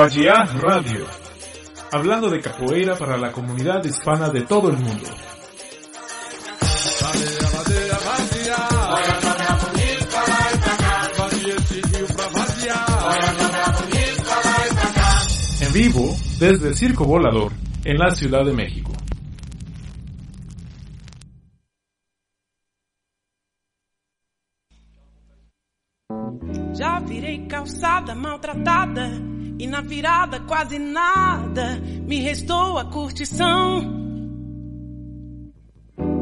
Vagia Radio, hablando de capoeira para la comunidad hispana de todo el mundo. En vivo desde Circo Volador, en la Ciudad de México. Já virei calçada maltratada e na virada quase nada me restou a curtição.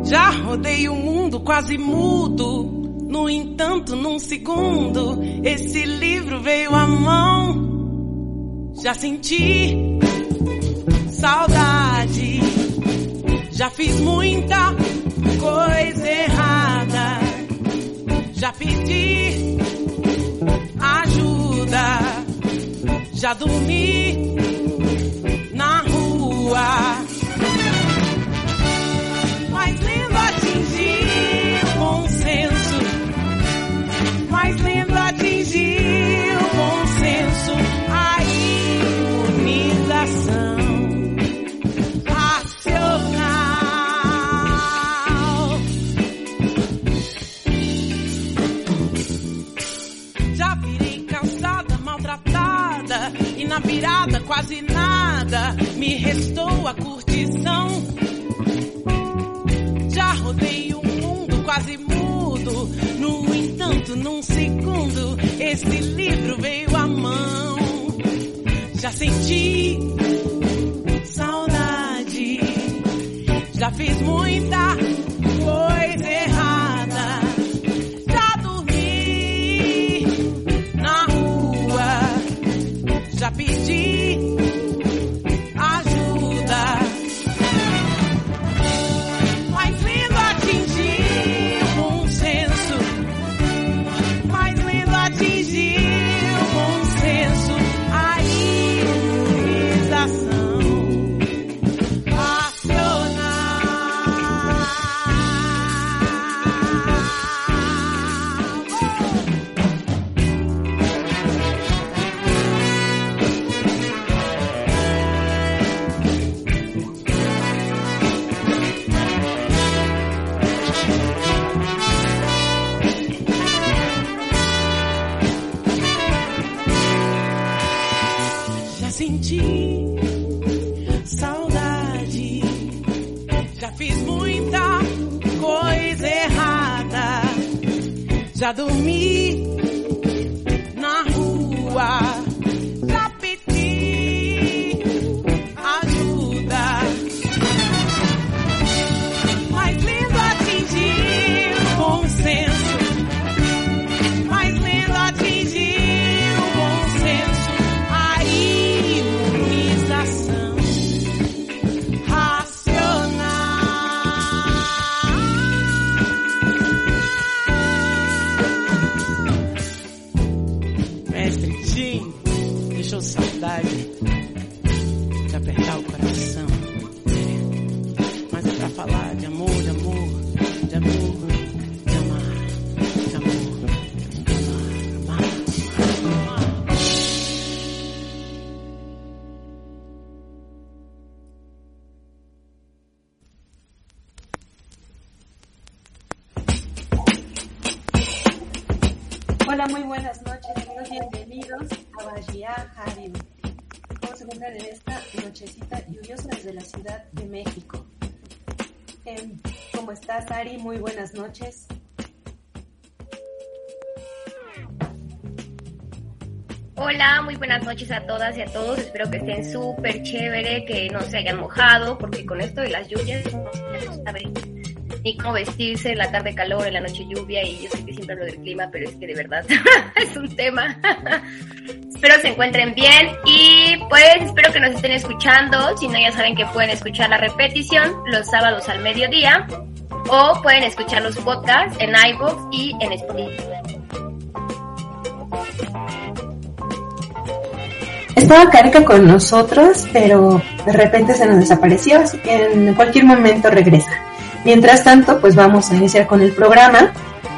Já rodei o mundo quase mudo, no entanto, num segundo, esse livro veio à mão. Já senti saudade, já fiz muita coisa errada, já pedi ajuda. Já dormi na rua. Na virada quase nada me restou a curtição. Já rodei o mundo quase mudo, no entanto, num segundo, esse Mestre Tim deixou saudade de apertar o coração. Muy buenas noches. Hola, muy buenas noches a todas y a todos. Espero que estén súper chévere, que no se hayan mojado, porque con esto de las lluvias no se ni cómo vestirse, en la tarde calor, en la noche lluvia, y yo sé que siempre hablo del clima, pero es que de verdad es un tema. espero se encuentren bien y pues espero que nos estén escuchando. Si no, ya saben que pueden escuchar la repetición los sábados al mediodía o pueden escuchar los podcasts en iVoox y en Spotify. Estaba Careca con nosotros, pero de repente se nos desapareció, así que en cualquier momento regresa. Mientras tanto, pues vamos a iniciar con el programa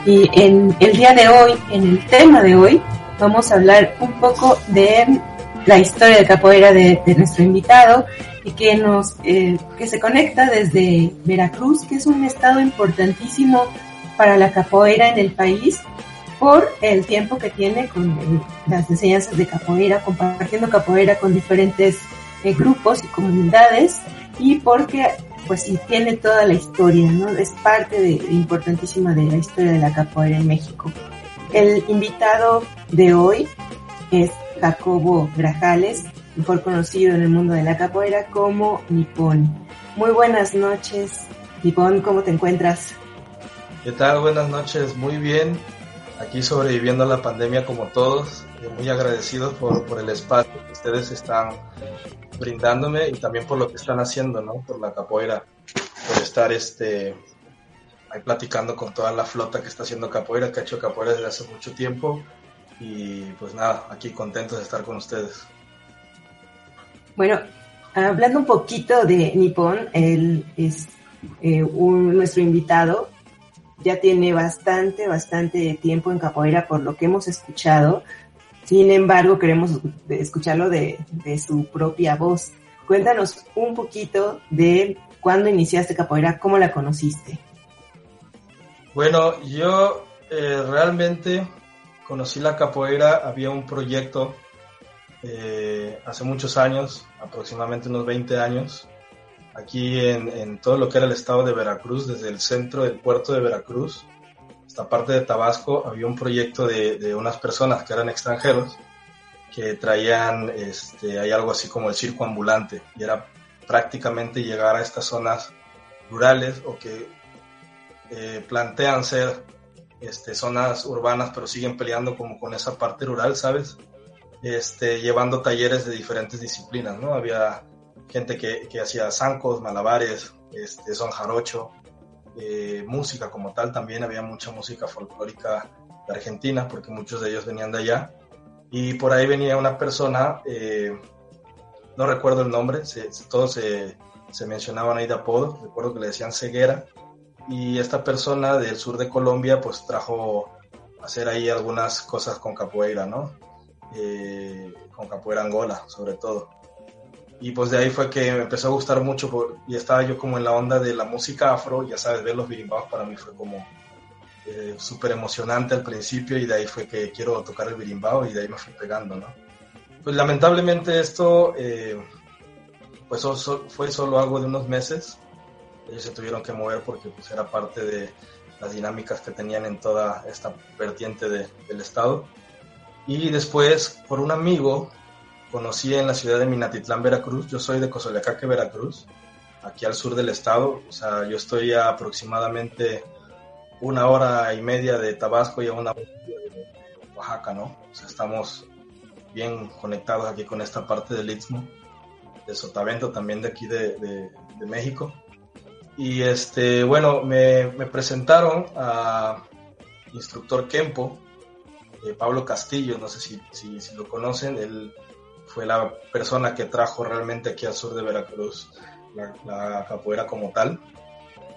y en el día de hoy, en el tema de hoy, vamos a hablar un poco de la historia de capoeira de, nuestro invitado que nos eh, que se conecta desde Veracruz, que es un estado importantísimo para la capoeira en el país por el tiempo que tiene con las enseñanzas de capoeira, compartiendo capoeira con diferentes eh, grupos y comunidades y porque pues sí tiene toda la historia, ¿no? Es parte de, importantísima de la historia de la capoeira en México. El invitado de hoy es Jacobo Grajales, mejor conocido en el mundo de la capoeira como Nippon. Muy buenas noches, Nippon, ¿cómo te encuentras? ¿Qué tal? Buenas noches, muy bien. Aquí sobreviviendo a la pandemia como todos, muy agradecidos por, por el espacio que ustedes están brindándome y también por lo que están haciendo, ¿no? Por la capoeira, por estar este ahí platicando con toda la flota que está haciendo capoeira, que ha hecho capoeira desde hace mucho tiempo y pues nada, aquí contentos de estar con ustedes. Bueno, hablando un poquito de Nippon, él es eh, un, nuestro invitado, ya tiene bastante, bastante tiempo en capoeira por lo que hemos escuchado. Sin embargo, queremos escucharlo de, su propia voz. Cuéntanos un poquito de cuándo iniciaste capoeira, cómo la conociste. Bueno, yo eh, realmente conocí la capoeira, había un proyecto eh, hace muchos años, aproximadamente unos 20 años, aquí en, todo lo que era el estado de Veracruz, desde el centro del puerto de Veracruz hasta parte de Tabasco, había un proyecto de, unas personas que eran extranjeros que traían, este, hay algo así como el circo ambulante, y era prácticamente llegar a estas zonas rurales o que eh, plantean ser este, zonas urbanas, pero siguen peleando como con esa parte rural, ¿sabes? Este, llevando talleres de diferentes disciplinas, ¿no? Había gente que, que hacía zancos, malabares, este, son jarocho, eh, música como tal, también había mucha música folclórica de Argentina, porque muchos de ellos venían de allá. Y por ahí venía una persona, eh, no recuerdo el nombre, todos se, se mencionaban ahí de apodo, recuerdo que le decían ceguera, y esta persona del sur de Colombia pues trajo hacer ahí algunas cosas con capoeira, ¿no? Eh, con capoeira angola sobre todo. Y pues de ahí fue que me empezó a gustar mucho y estaba yo como en la onda de la música afro, ya sabes, ver los birimbaos para mí fue como eh, súper emocionante al principio y de ahí fue que quiero tocar el birimbao y de ahí me fui pegando, ¿no? Pues lamentablemente esto eh, pues fue solo algo de unos meses, ellos se tuvieron que mover porque pues, era parte de las dinámicas que tenían en toda esta vertiente del estado. Y después, por un amigo, conocí en la ciudad de Minatitlán, Veracruz. Yo soy de Cozoleacaque, Veracruz, aquí al sur del estado. O sea, yo estoy aproximadamente una hora y media de Tabasco y a una hora de Oaxaca, ¿no? O sea, estamos bien conectados aquí con esta parte del Istmo, de Sotavento, también de aquí de, de México. Y este, bueno, me, presentaron a instructor Kempo, Pablo Castillo, no sé si, lo conocen, él fue la persona que trajo realmente aquí al sur de Veracruz la, capoeira como tal.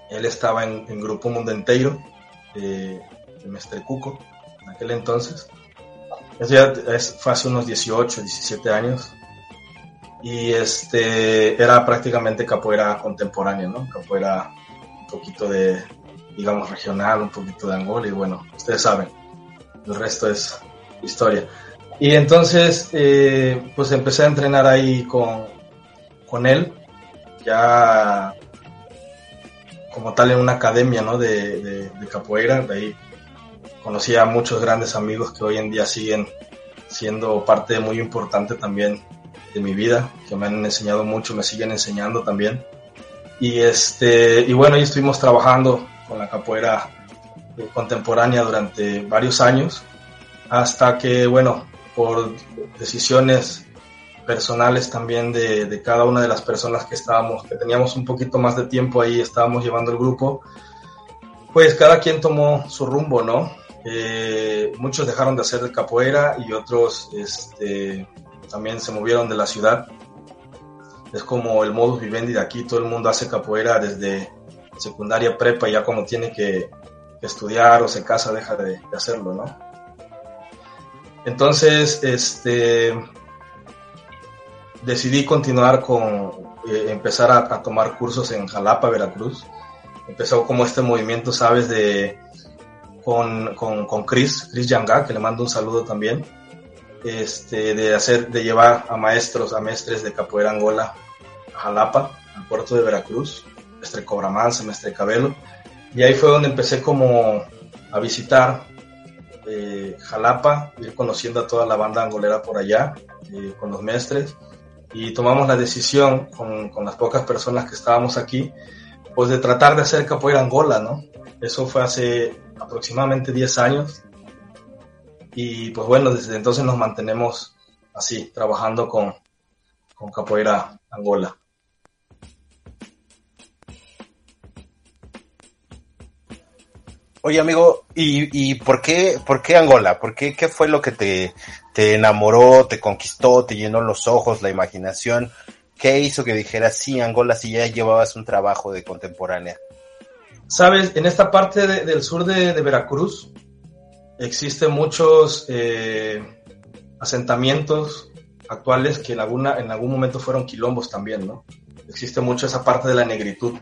Él estaba en, en Grupo Mundo Entero, eh, de Mestre Cuco, en aquel entonces. Eso ya fue hace unos 18, 17 años y este era prácticamente capoeira contemporánea, ¿no? Capoeira un poquito de, digamos, regional, un poquito de Angola y bueno, ustedes saben, el resto es historia. Y entonces, eh, pues empecé a entrenar ahí con, con él, ya como tal en una academia, ¿no? De, de, de capoeira, de ahí conocí a muchos grandes amigos que hoy en día siguen siendo parte muy importante también de mi vida, que me han enseñado mucho, me siguen enseñando también. Y, este, y bueno, ahí estuvimos trabajando con la capoeira contemporánea durante varios años, hasta que, bueno, por decisiones personales también de, de, cada una de las personas que estábamos, que teníamos un poquito más de tiempo ahí, estábamos llevando el grupo, pues cada quien tomó su rumbo, ¿no? Eh, muchos dejaron de hacer capoeira y otros este, también se movieron de la ciudad. Es como el modus vivendi de aquí, todo el mundo hace capoeira desde secundaria, prepa, ya como tiene que, estudiar o se casa, deja de, hacerlo, ¿no? Entonces, este, decidí continuar con, eh, empezar a, tomar cursos en Jalapa, Veracruz. Empezó como este movimiento, sabes, de con, con, con Chris, Chris Yanga, que le mando un saludo también, este, de hacer, de llevar a maestros, a maestres de capoeira Angola a Jalapa, al puerto de Veracruz, mestre Cobramán, semestre Cabelo. Y ahí fue donde empecé como a visitar eh, Jalapa, ir conociendo a toda la banda angolera por allá, eh, con los mestres, y tomamos la decisión con, con, las pocas personas que estábamos aquí, pues de tratar de hacer capoeira Angola, ¿no? Eso fue hace aproximadamente 10 años, y pues bueno, desde entonces nos mantenemos así, trabajando con, con capoeira Angola. Oye, amigo, ¿y, y por, qué, por qué Angola? ¿Por qué, qué fue lo que te, te enamoró, te conquistó, te llenó los ojos, la imaginación? ¿Qué hizo que dijeras, sí, Angola, si ya llevabas un trabajo de contemporánea? Sabes, en esta parte del sur de, Veracruz existen muchos eh, asentamientos actuales que en, alguna, en algún momento fueron quilombos también, ¿no? Existe mucho esa parte de la negritud.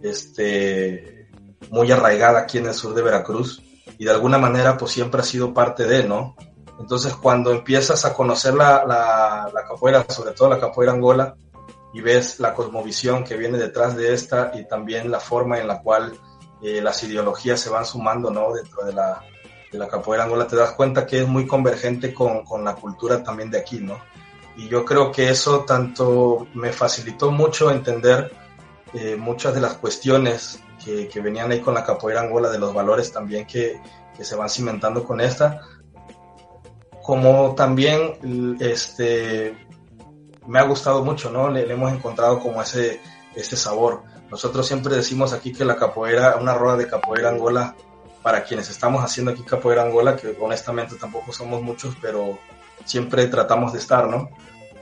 Este, muy arraigada aquí en el sur de Veracruz y de alguna manera pues siempre ha sido parte de, ¿no? Entonces cuando empiezas a conocer la, la, capoeira, sobre todo la capoeira angola, y ves la cosmovisión que viene detrás de esta y también la forma en la cual eh, las ideologías se van sumando, ¿no? Dentro de la, de la capoeira angola, te das cuenta que es muy convergente con, con la cultura también de aquí, ¿no? Y yo creo que eso tanto me facilitó mucho entender eh, muchas de las cuestiones que, venían ahí con la capoeira angola, de los valores también que, que se van cimentando con esta, como también este, me ha gustado mucho, ¿no? Le, hemos encontrado como ese, ese sabor. Nosotros siempre decimos aquí que la capoeira, una rueda de capoeira angola, para quienes estamos haciendo aquí capoeira angola, que honestamente tampoco somos muchos, pero siempre tratamos de estar, ¿no?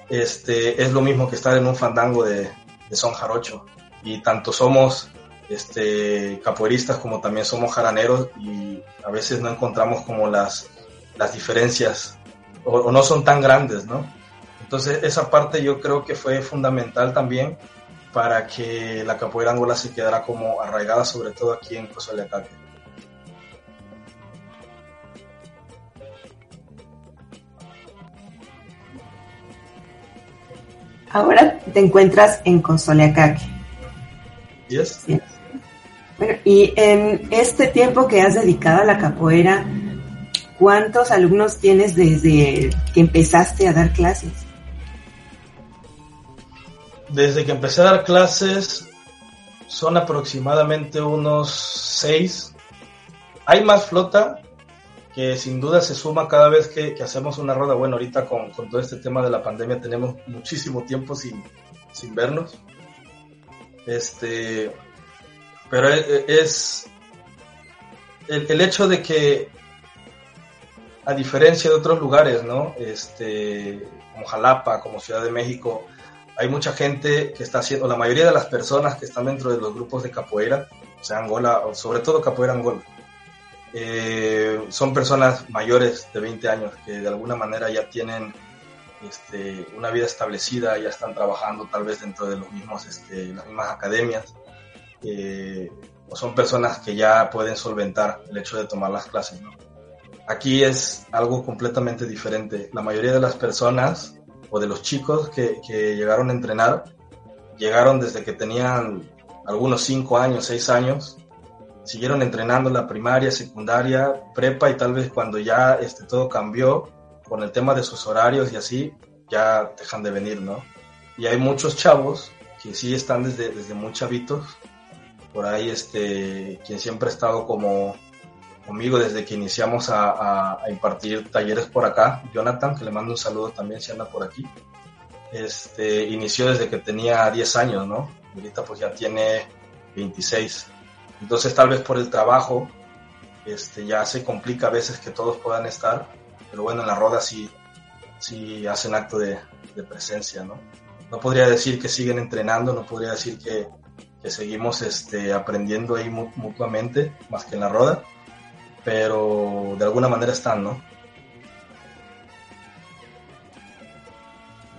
Este, es lo mismo que estar en un fandango de, de son jarocho. Y tanto somos este, capoeiristas como también somos jaraneros y a veces no encontramos como las, las diferencias o, no son tan grandes, ¿no? Entonces esa parte yo creo que fue fundamental también para que la capoeira angola se quedara como arraigada sobre todo aquí en Cosoleacaque. Ahora te encuentras en Cosoleacaque. Yes. Bueno, y en este tiempo que has dedicado a la capoeira, ¿cuántos alumnos tienes desde que empezaste a dar clases? Desde que empecé a dar clases son aproximadamente unos seis. Hay más flota que sin duda se suma cada vez que, hacemos una rueda. Bueno, ahorita con, todo este tema de la pandemia tenemos muchísimo tiempo sin, sin vernos. Este, pero e, e, es el, hecho de que, a diferencia de otros lugares, ¿no? Este, como Jalapa, como Ciudad de México, hay mucha gente que está haciendo, la mayoría de las personas que están dentro de los grupos de capoeira, o sea, Angola, sobre todo capoeira Angola, eh, son personas mayores de 20 años que de alguna manera ya tienen este, una vida establecida, ya están trabajando tal vez dentro de los mismos, este, las mismas academias eh, son personas que ya pueden solventar el hecho de tomar las clases. Aquí es algo completamente diferente. La mayoría de las personas o de los chicos que, llegaron a entrenar llegaron desde que tenían algunos 5 años, 6 años, siguieron entrenando la primaria, secundaria, prepa y tal vez cuando ya este, todo cambió con el tema de sus horarios y así, ya dejan de venir, ¿no? Y hay muchos chavos que sí están desde, desde muy chavitos por ahí este, quien siempre ha estado como conmigo desde que iniciamos a, impartir talleres por acá, Jonathan, que le mando un saludo también si anda por aquí. Este, inició desde que tenía 10 años, ¿no? ahorita pues ya tiene 26. Entonces tal vez por el trabajo este, ya se complica a veces que todos puedan estar, pero bueno, en la roda sí, sí hacen acto de, de presencia, ¿no? No podría decir que siguen entrenando, no podría decir que, que seguimos este, aprendiendo ahí mutuamente, más que en la roda, pero de alguna manera están, ¿no?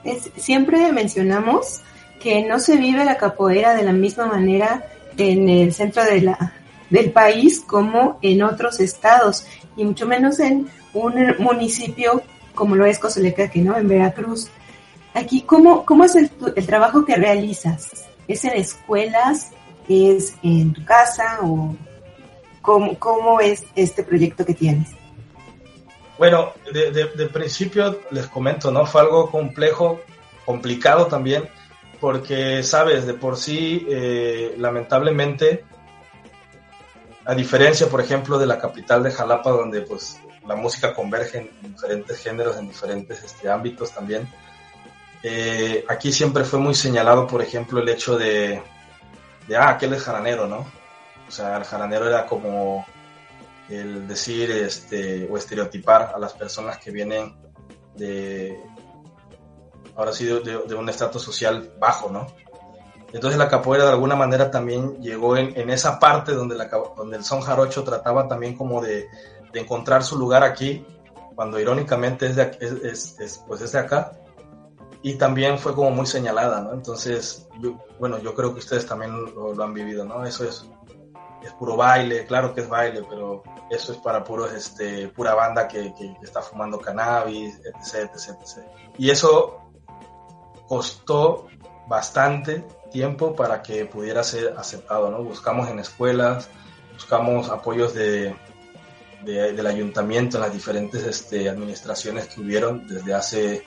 es, siempre mencionamos que no se vive la capoeira de la misma manera en el centro de la, del país como en otros estados y mucho menos en un municipio como lo es Cozolecaque, ¿no? En Veracruz. Aquí, ¿cómo, cómo es el trabajo que realizas? ¿Es en escuelas? ¿Es en tu casa? ¿O cómo, cómo es este proyecto que tienes? Bueno, de, de, de, principio les comento, ¿no? Fue algo complejo, complicado también, porque, sabes, de por sí, eh, lamentablemente, a diferencia, por ejemplo, de la capital de Jalapa, donde pues la música converge en diferentes géneros, en diferentes este, ámbitos también, eh, aquí siempre fue muy señalado, por ejemplo, el hecho de, de, ah, aquel es jaranero, ¿no? O sea, el jaranero era como el decir este, o estereotipar a las personas que vienen de, ahora sí, de, un estatus social bajo, ¿no? Entonces la capoeira de alguna manera también llegó en, esa parte donde, el son jarocho trataba también como de, encontrar su lugar aquí, cuando irónicamente es de, es, pues es de acá, y también fue como muy señalada, ¿no? Entonces, yo, bueno, yo creo que ustedes también lo, lo han vivido, ¿no? Eso es, es puro baile, claro que es baile, pero eso es para puros, este, pura banda que, que, está fumando cannabis, etc, etc, etc. Y eso costó bastante tiempo para que pudiera ser aceptado, ¿no? Buscamos en escuelas, buscamos apoyos de, de, del ayuntamiento en las diferentes este, administraciones que hubieron desde hace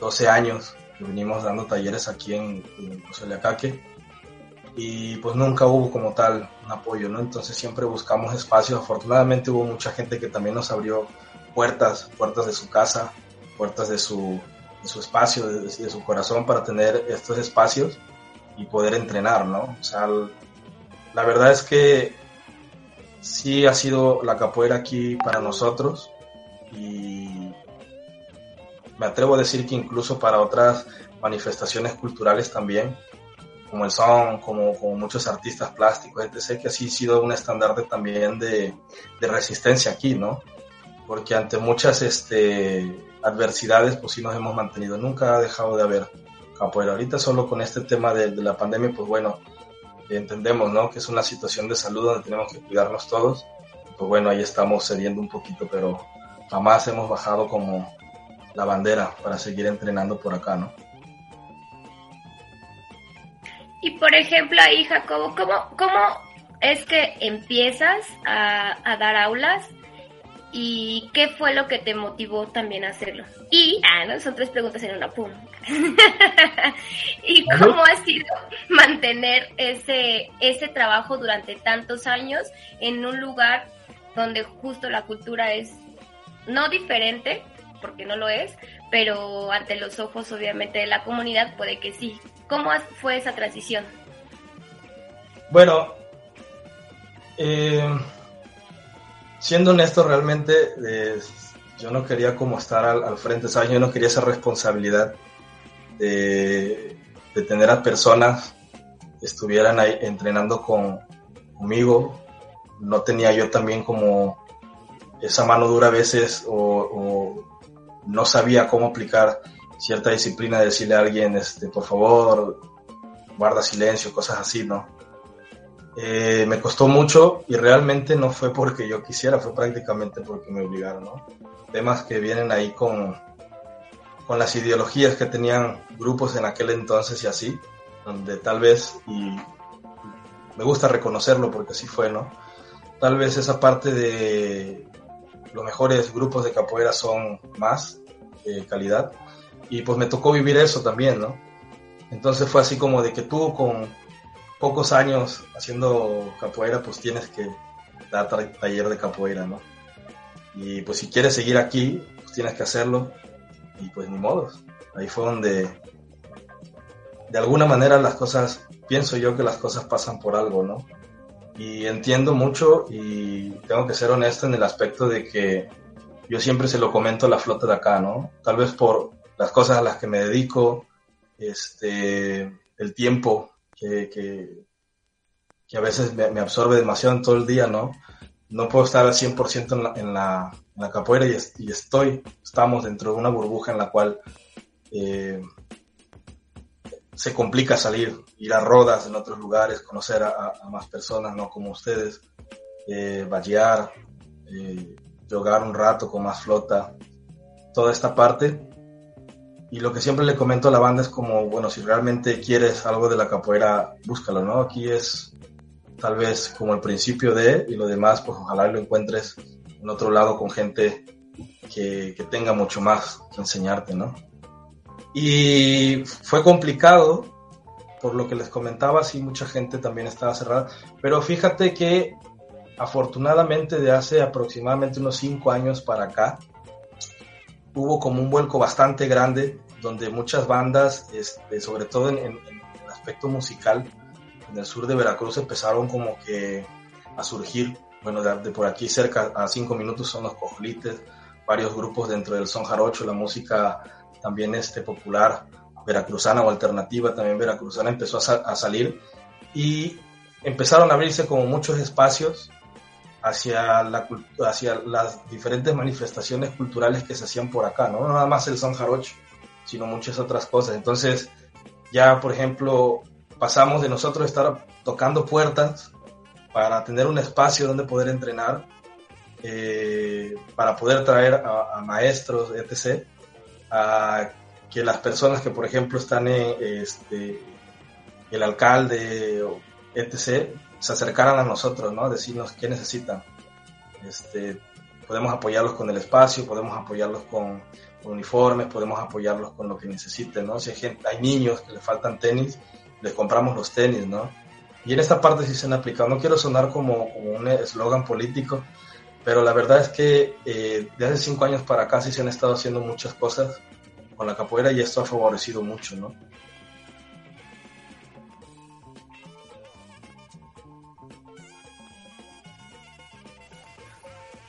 12 años que venimos dando talleres aquí en, en y pues nunca hubo como tal un apoyo, ¿no? Entonces siempre buscamos espacios, afortunadamente hubo mucha gente que también nos abrió puertas, puertas de su casa, puertas de su, de su espacio, de, de su corazón para tener estos espacios y poder entrenar, ¿no? O sea, la verdad es que sí ha sido la capoeira aquí para nosotros y me atrevo a decir que incluso para otras manifestaciones culturales también, como el son, como, como muchos artistas plásticos, etc., que así ha sido un estandarte también de, de resistencia aquí, ¿no? Porque ante muchas este, adversidades, pues sí nos hemos mantenido, nunca ha dejado de haber capoeira. Ahorita solo con este tema de, de, la pandemia, pues bueno, entendemos, ¿no? Que es una situación de salud donde tenemos que cuidarnos todos. Pues bueno, ahí estamos cediendo un poquito, pero jamás hemos bajado como la bandera para seguir entrenando por acá, ¿no? Y por ejemplo, ahí, Jacobo, ¿cómo, cómo es que empiezas a, a dar aulas y qué fue lo que te motivó también a hacerlo. Y, ah, ¿no? Son tres preguntas en una, pum. y cómo ha sido mantener ese, ese trabajo durante tantos años en un lugar donde justo la cultura es no diferente, porque no lo es, pero ante los ojos obviamente de la comunidad puede que sí. ¿Cómo fue esa transición? Bueno, eh, siendo honesto, realmente eh, yo no quería como estar al, frente, ¿sabes? Yo no quería esa responsabilidad de, tener a personas que estuvieran ahí entrenando con, conmigo. No tenía yo también como esa mano dura a veces o no sabía cómo aplicar cierta disciplina, decirle a alguien, este, por favor, guarda silencio, cosas así, ¿no? Eh, me costó mucho y realmente no fue porque yo quisiera, fue prácticamente porque me obligaron, ¿no? Temas que vienen ahí con, con las ideologías que tenían grupos en aquel entonces y así, donde tal vez, y me gusta reconocerlo porque así fue, ¿no? Tal vez esa parte de los mejores grupos de capoeira son más eh, calidad y pues me tocó vivir eso también, ¿no? Entonces fue así como de que tú con pocos años haciendo capoeira, pues tienes que dar taller de capoeira, ¿no? Y pues si quieres seguir aquí, pues tienes que hacerlo y pues ni modo. Ahí fue donde de alguna manera las cosas, pienso yo que las cosas pasan por algo, ¿no? Y entiendo mucho y tengo que ser honesto en el aspecto de que yo siempre se lo comento a la flota de acá, ¿no? Tal vez por las cosas a las que me dedico, este, el tiempo que, que, que a veces me, me, absorbe demasiado en todo el día, ¿no? No puedo estar al 100% en la, en, la, en la capoeira y, y, estoy, estamos dentro de una burbuja en la cual eh, se complica salir, ir a rodas en otros lugares, conocer a, más personas, no como ustedes, eh, vallear, eh, jugar un rato con más flota, toda esta parte. Y lo que siempre le comento a la banda es como, bueno, si realmente quieres algo de la capoeira, búscalo, ¿no? Aquí es tal vez como el principio de, y lo demás, pues ojalá lo encuentres en otro lado con gente que, que tenga mucho más que enseñarte, ¿no? Y fue complicado, por lo que les comentaba, sí, mucha gente también estaba cerrada, pero fíjate que afortunadamente de hace aproximadamente unos cinco años para acá, hubo como un vuelco bastante grande, donde muchas bandas, este, sobre todo en, el aspecto musical, en el sur de Veracruz empezaron como que a surgir, bueno, de, por aquí cerca, a cinco minutos son los cojolites, varios grupos dentro del son jarocho, la música también este, popular veracruzana o alternativa también veracruzana empezó a, salir y empezaron a abrirse como muchos espacios hacia, la, hacia las diferentes manifestaciones culturales que se hacían por acá, ¿no? nada más el son jarocho, sino muchas otras cosas. Entonces, ya, por ejemplo, pasamos de nosotros estar tocando puertas para tener un espacio donde poder entrenar, eh, para poder traer a, a maestros, etc., a que las personas que, por ejemplo, están en este, el alcalde, etc., se acercaran a nosotros, ¿no? Decirnos qué necesitan. Este, podemos apoyarlos con el espacio, podemos apoyarlos con, uniformes, podemos apoyarlos con lo que necesiten, ¿no? Si hay, niños que les faltan tenis, les compramos los tenis, ¿no? Y en esta parte sí se han aplicado. No quiero sonar como un eslogan político, pero la verdad es que eh, de hace cinco años para acá sí se han estado haciendo muchas cosas con la capoeira y esto ha favorecido mucho, ¿no?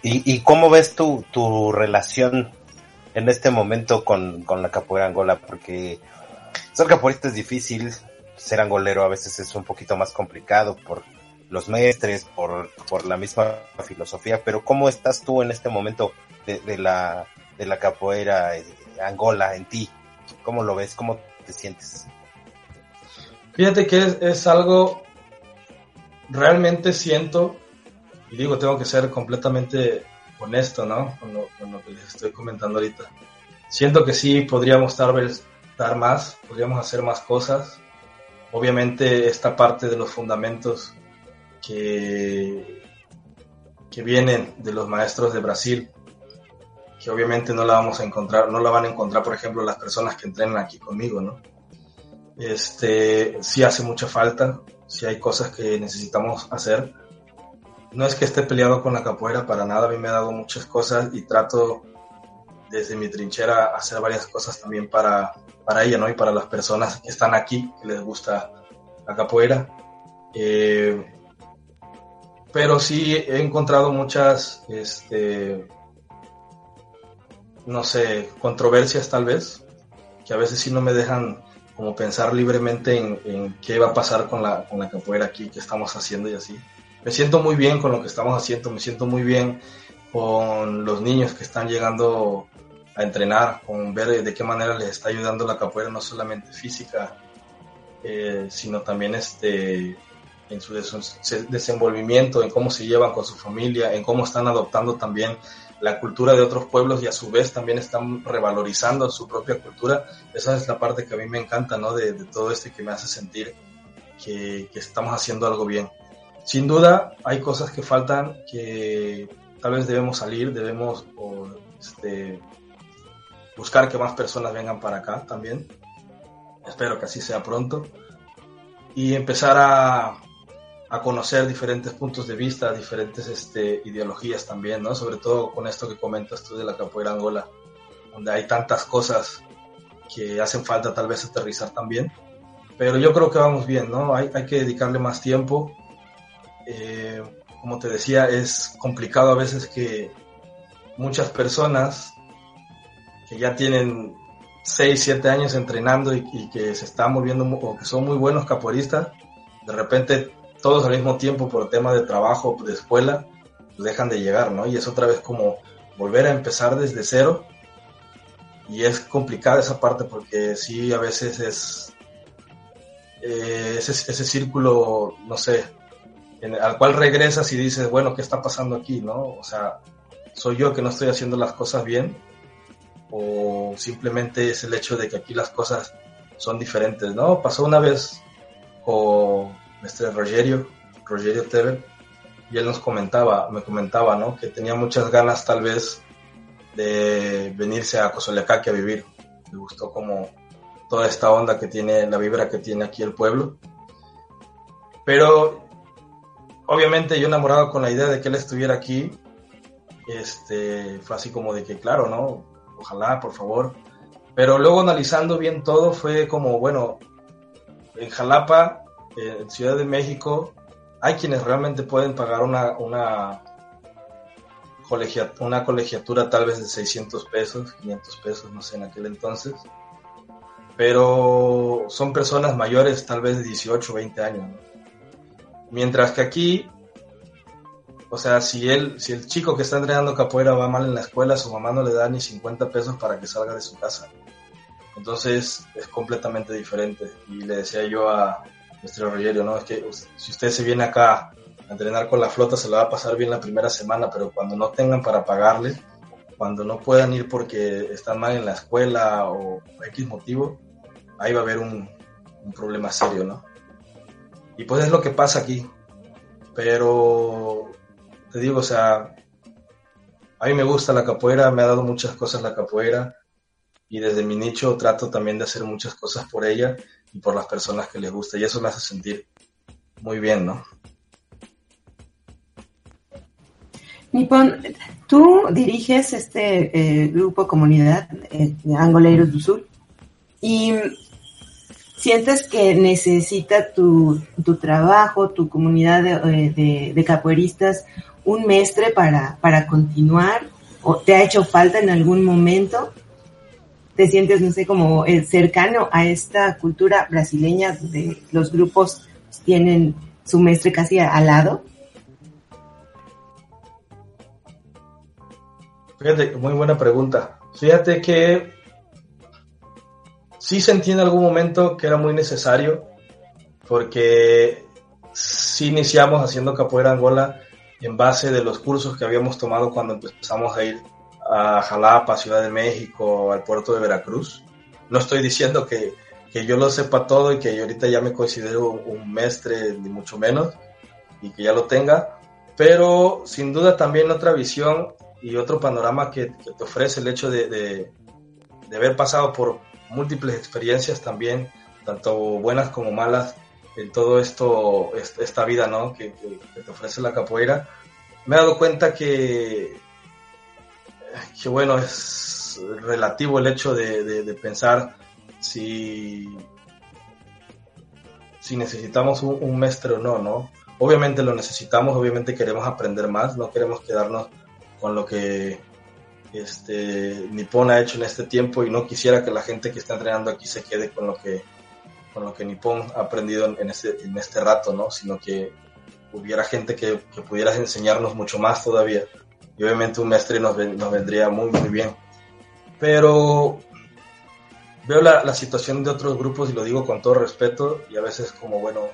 ¿Y, cómo ves tu, tu relación en este momento con, con la capoeira angola? Porque ser capoeirista es difícil, ser angolero a veces es un poquito más complicado por los maestres, por, por la misma filosofía, pero ¿cómo estás tú en este momento de, la, de la capoeira eh, Angola en ti? ¿Cómo lo ves? ¿Cómo te sientes? Fíjate que es, es algo, realmente siento, y digo, tengo que ser completamente honesto, ¿no? Con lo, con lo que les estoy comentando ahorita. Siento que sí podríamos dar, dar más, podríamos hacer más cosas. Obviamente esta parte de los fundamentos que, que vienen de los maestros de Brasil, que obviamente no la vamos a encontrar, no la van a encontrar, por ejemplo, las personas que entrenan aquí conmigo, ¿no? Este, sí hace mucha falta, sí hay cosas que necesitamos hacer. No es que esté peleado con la capoeira para nada, a mí me ha dado muchas cosas y trato desde mi trinchera hacer varias cosas también para, para ella, ¿no? Y para las personas que están aquí, que les gusta la capoeira. Eh, pero sí he encontrado muchas, este, no sé, controversias tal vez, que a veces sí no me dejan como pensar libremente en, qué va a pasar con la, con la capoeira aquí, qué estamos haciendo y así. Me siento muy bien con lo que estamos haciendo, me siento muy bien con los niños que están llegando a entrenar, con ver de qué manera les está ayudando la capoeira, no solamente física, eh, sino también este, en su desenvolvimiento, en cómo se llevan con su familia, en cómo están adoptando también la cultura de otros pueblos y a su vez también están revalorizando su propia cultura. Esa es la parte que a mí me encanta, ¿no? De, todo esto que me hace sentir que, estamos haciendo algo bien. Sin duda, hay cosas que faltan que tal vez debemos salir, debemos este, buscar que más personas vengan para acá también. Espero que así sea pronto. Y empezar a, a conocer diferentes puntos de vista, diferentes este, ideologías también, ¿no? Sobre todo con esto que comentas tú de la capoeira angola, donde hay tantas cosas que hacen falta tal vez aterrizar también. Pero yo creo que vamos bien, ¿no? Hay, hay que dedicarle más tiempo. Eh, como te decía, es complicado a veces que muchas personas que ya tienen 6, 7 años entrenando y, y que se están moviendo o que son muy buenos capoeiristas, de repente todos al mismo tiempo por tema de trabajo, de escuela, pues dejan de llegar, ¿no? Y es otra vez como volver a empezar desde cero. Y es complicada esa parte porque sí, a veces es, eh, ese, círculo, no sé, al cual regresas y dices, bueno, ¿qué está pasando aquí? ¿no? O sea, ¿soy yo que no estoy haciendo las cosas bien? ¿O simplemente es el hecho de que aquí las cosas son diferentes? ¿no? Pasó una vez con nuestro Rogerio, Rogerio Teber, y él nos comentaba, me comentaba, ¿no? Que tenía muchas ganas tal vez de venirse a Cozolecaque a vivir. Le gustó como toda esta onda que tiene, la vibra que tiene aquí el pueblo. Pero obviamente yo enamorado con la idea de que él estuviera aquí, este, fue así como de que, claro, ¿no? Ojalá, por favor. Pero luego analizando bien todo, fue como, bueno, en Jalapa, eh, en Ciudad de México, hay quienes realmente pueden pagar una, una, colegia- una colegiatura tal vez de 600 pesos, 500 pesos, no sé, en aquel entonces. Pero son personas mayores, tal vez de 18 o 20 años. Mientras que aquí, o sea, si él, si el chico que está entrenando capoeira va mal en la escuela, su mamá no le da ni 50 pesos para que salga de su casa. Entonces es completamente diferente. Y le decía yo a nuestro Rogerio, ¿no? Es que us- si usted se viene acá a entrenar con la flota, se le va a pasar bien la primera semana, pero cuando no tengan para pagarle, cuando no puedan ir porque están mal en la escuela o X motivo, ahí va a haber un, un problema serio, ¿no? Y pues es lo que pasa aquí. Pero te digo, o sea, a mí me gusta la capoeira, me ha dado muchas cosas la capoeira y desde mi nicho trato también de hacer muchas cosas por ella y por las personas que les gusta y eso me hace sentir muy bien, ¿no? Nippon, tú diriges este eh, grupo comunidad eh, Angoleiros do Sul y sientes que necesita tu, tu trabajo, tu comunidad de, eh, de- de capoeiristas un mestre para, para continuar o te ha hecho falta en algún momento? ¿Te sientes, no sé, como eh, cercano a esta cultura brasileña de los grupos tienen su mestre casi al lado? Fíjate, muy buena pregunta. Fíjate que sí sentí en algún momento que era muy necesario, porque sí iniciamos haciendo capoeira Angola en base de los cursos que habíamos tomado cuando empezamos a ir a Jalapa, Ciudad de México, al puerto de Veracruz. No estoy diciendo que, que yo lo sepa todo y que yo ahorita ya me considero un mestre, ni mucho menos, y que ya lo tenga, pero sin duda también otra visión y otro panorama que, que te ofrece el hecho de, de, de haber pasado por múltiples experiencias también, tanto buenas como malas, en todo esto, est- esta vida ¿no? que, que- que te ofrece la capoeira, me he dado cuenta que, que bueno, es relativo el hecho de, de- pensar si, si necesitamos un, un mestre o no, ¿no? Obviamente lo necesitamos, obviamente queremos aprender más, no queremos quedarnos con lo que este Nippon ha hecho en este tiempo y no quisiera que la gente que está entrenando aquí se quede con lo que con lo que Nippon ha aprendido en, en este, en este rato, ¿no? Sino que hubiera gente que, que pudiera enseñarnos mucho más todavía. Y obviamente un mestre nos, ven- nos vendría muy, muy bien. Pero veo la, situación de otros grupos y lo digo con todo respeto y a veces como, bueno,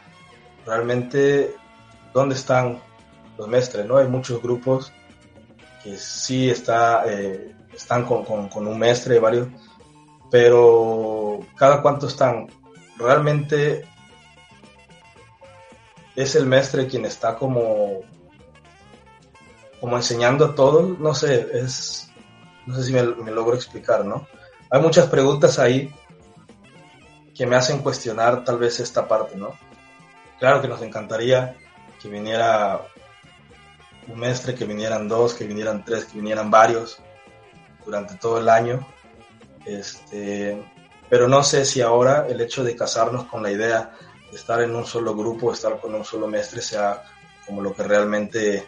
realmente, ¿dónde están los mestres? ¿no? Hay muchos grupos que sí está, eh, están con, con, con un mestre, varios, pero cada cuánto están. Realmente es el mestre quien está como, como enseñando a todos, no sé, es, no sé si me, me logro explicar, ¿no? Hay muchas preguntas ahí que me hacen cuestionar tal vez esta parte, ¿no? Claro que nos encantaría que viniera un mestre, que vinieran dos, que vinieran tres, que vinieran varios durante todo el año. Este, pero no sé si ahora el hecho de casarnos con la idea de estar en un solo grupo, estar con un solo mestre, sea como lo que realmente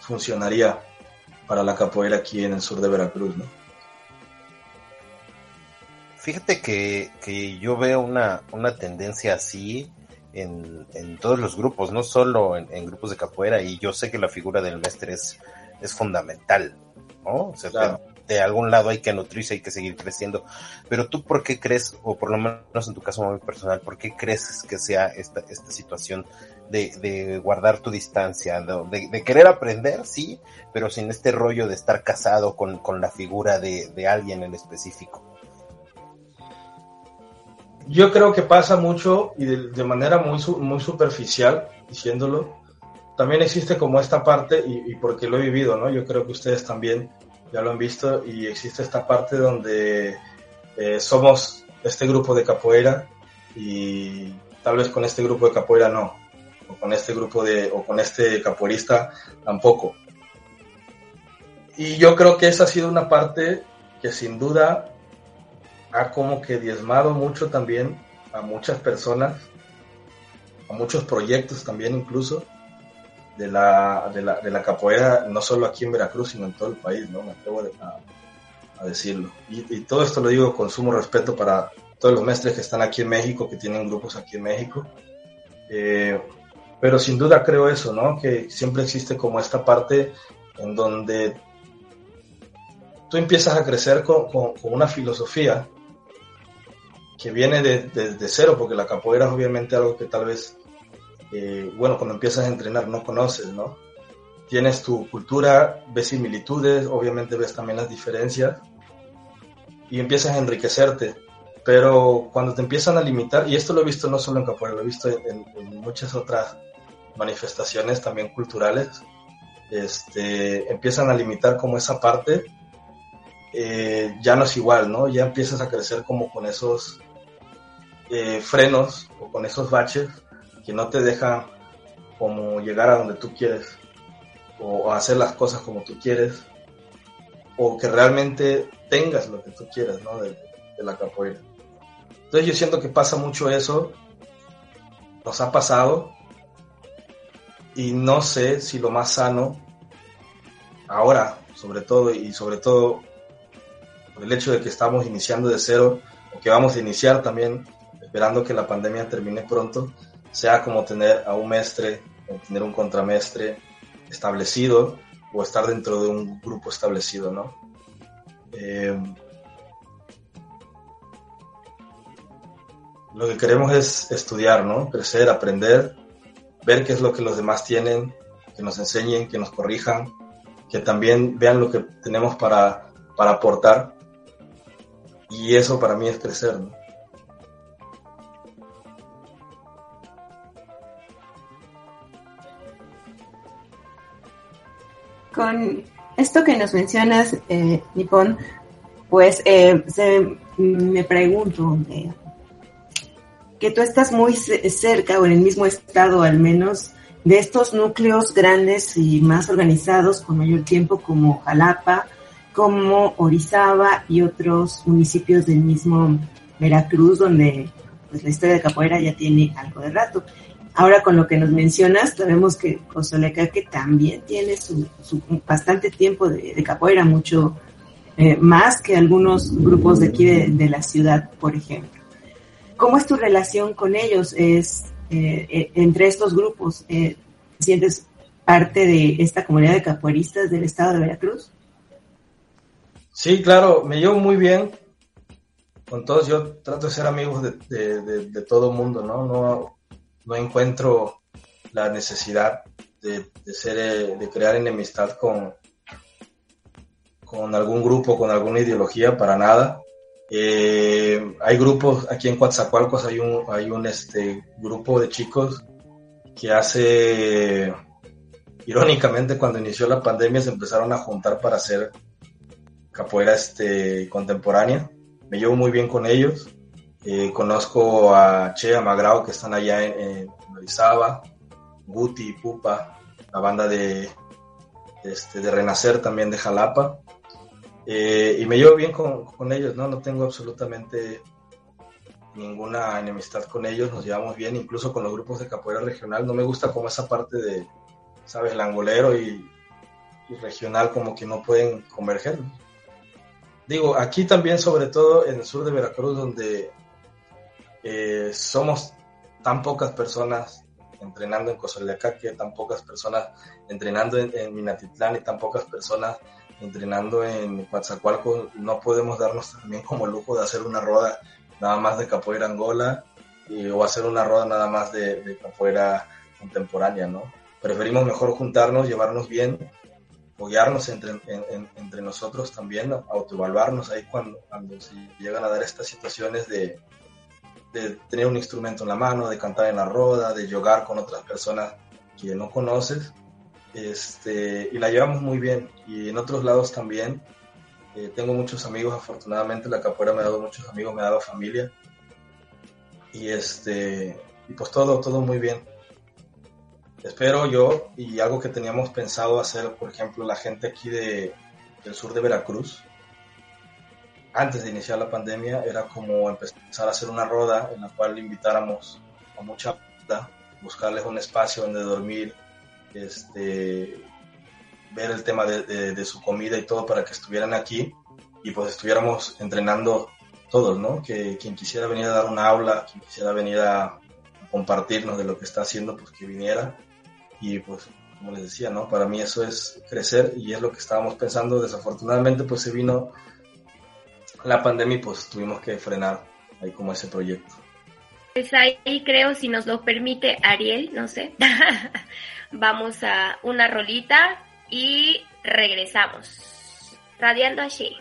funcionaría para la capoeira aquí en el sur de Veracruz, ¿no? Fíjate que, que yo veo una, una tendencia así en, en todos los grupos, no solo en, en grupos de capoeira, y yo sé que la figura del mestre es, es fundamental, ¿no? O sea, Claro. te, de algún lado hay que nutrirse, hay que seguir creciendo. Pero tú, ¿por qué crees, o por lo menos en tu caso muy personal, por qué crees que sea esta, esta situación de, de guardar tu distancia, de, querer aprender, sí, pero sin este rollo de estar casado con, con la figura de, de alguien en específico? Yo creo que pasa mucho y de, de manera muy, muy superficial, diciéndolo, también existe como esta parte, y, y, porque lo he vivido, ¿no? Yo creo que ustedes también ya lo han visto, y existe esta parte donde eh, somos este grupo de capoeira y tal vez con este grupo de capoeira no, o con este grupo de, o con este capoeirista tampoco. Y yo creo que esa ha sido una parte que sin duda ha como que diezmado mucho también a muchas personas, a muchos proyectos también incluso, de la, de la, de la capoeira, no solo aquí en Veracruz, sino en todo el país, ¿no? Me atrevo a, decirlo. Y, todo esto lo digo con sumo respeto para todos los maestres que están aquí en México, que tienen grupos aquí en México. Eh, pero sin duda creo eso, ¿no? Que siempre existe como esta parte en donde tú empiezas a crecer con, con, una filosofía que viene de, de, de, cero, porque la capoeira es obviamente algo que tal vez eh, bueno, cuando empiezas a entrenar no conoces, ¿no? Tienes tu cultura, ves similitudes, obviamente ves también las diferencias y empiezas a enriquecerte. Pero cuando te empiezan a limitar, y esto lo he visto no solo en capoeira, lo he visto en, en muchas otras manifestaciones también culturales, este, empiezan a limitar como esa parte, eh, ya no es igual, ¿no? Ya empiezas a crecer como con esos eh, frenos o con esos baches que no te deja como llegar a donde tú quieres o hacer las cosas como tú quieres o que realmente tengas lo que tú quieras ¿no? de, de la capoeira. Entonces yo siento que pasa mucho eso, nos ha pasado y no sé si lo más sano ahora, sobre todo y sobre todo por el hecho de que estamos iniciando de cero o que vamos a iniciar también esperando que la pandemia termine pronto, sea como tener a un mestre tener un contramestre establecido o estar dentro de un grupo establecido, ¿no? Eh, lo que queremos es estudiar, ¿no? Crecer, aprender, ver qué es lo que los demás tienen, que nos enseñen, que nos corrijan, que también vean lo que tenemos para, para aportar. Y eso para mí es crecer, ¿no? Con esto que nos mencionas, eh, pues eh, se, me pregunto, eh, que tú estás muy cerca o en el mismo estado al menos de estos núcleos grandes y más organizados con mayor tiempo como Jalapa, como Orizaba y otros municipios del mismo Veracruz donde pues la historia de capoeira ya tiene algo de rato. Ahora con lo que nos mencionas, sabemos que que también tiene su, su bastante tiempo de, capoeira, mucho eh, más que algunos grupos de aquí de, la ciudad, por ejemplo. ¿Cómo es tu relación con ellos? ¿Es eh, eh, entre estos grupos? Eh, ¿Sientes parte de esta comunidad de capoeiristas del estado de Veracruz? Sí, claro, me llevo muy bien con todos. Yo trato de ser amigos de, de, todo mundo, ¿no? No no encuentro la necesidad de, de ser, eh, de crear enemistad con, con algún grupo, con alguna ideología, para nada. Eh, hay grupos, aquí en Coatzacoalcos hay un, hay un este, grupo de chicos que hace, irónicamente, cuando inició la pandemia se empezaron a juntar para hacer capoeira este, contemporánea. Me llevo muy bien con ellos. Eh, conozco a Che, a Magrao, que están allá en, en Orizaba, Guti, Pupa, la banda de, este, de Renacer también de Jalapa. Eh, y me llevo bien con, con, ellos, ¿no? No tengo absolutamente ninguna enemistad con ellos, nos llevamos bien, incluso con los grupos de capoeira regional. No me gusta como esa parte de, ¿sabes? El angolero y, y regional como que no pueden converger. Digo, aquí también, sobre todo en el sur de Veracruz, donde eh, somos tan pocas personas entrenando en Cozoleacaque, tan pocas personas entrenando en, Minatitlán y tan pocas personas entrenando en Coatzacoalcos, no podemos darnos también como lujo de hacer una roda nada más de capoeira angola o hacer una roda nada más de, de capoeira contemporánea, ¿no? Preferimos mejor juntarnos, llevarnos bien, apoyarnos entre, entre nosotros también, autoevaluarnos ahí cuando, cuando se llegan a dar estas situaciones de, de tener un instrumento en la mano, de cantar en la roda, de jugar con otras personas que no conoces, este, y la llevamos muy bien. Y en otros lados también, eh, tengo muchos amigos, afortunadamente la capoeira me ha dado muchos amigos, me ha dado familia, y este, y pues todo, todo muy bien. Espero yo, y algo que teníamos pensado hacer, por ejemplo, la gente aquí de, del sur de Veracruz, antes de iniciar la pandemia, era como empezar a hacer una roda en la cual invitáramos a mucha buscarles un espacio donde dormir, este, ver el tema de, de, su comida y todo para que estuvieran aquí y pues estuviéramos entrenando todos, ¿no? Que quien quisiera venir a dar una aula, quien quisiera venir a compartirnos de lo que está haciendo, pues que viniera y pues como les decía, ¿no? Para mí eso es crecer y es lo que estábamos pensando. Desafortunadamente pues se vino la pandemia pues tuvimos que frenar ahí como ese proyecto. Pues ahí creo, si nos lo permite Ariel, no sé, vamos a una rolita y regresamos. Radiando allí.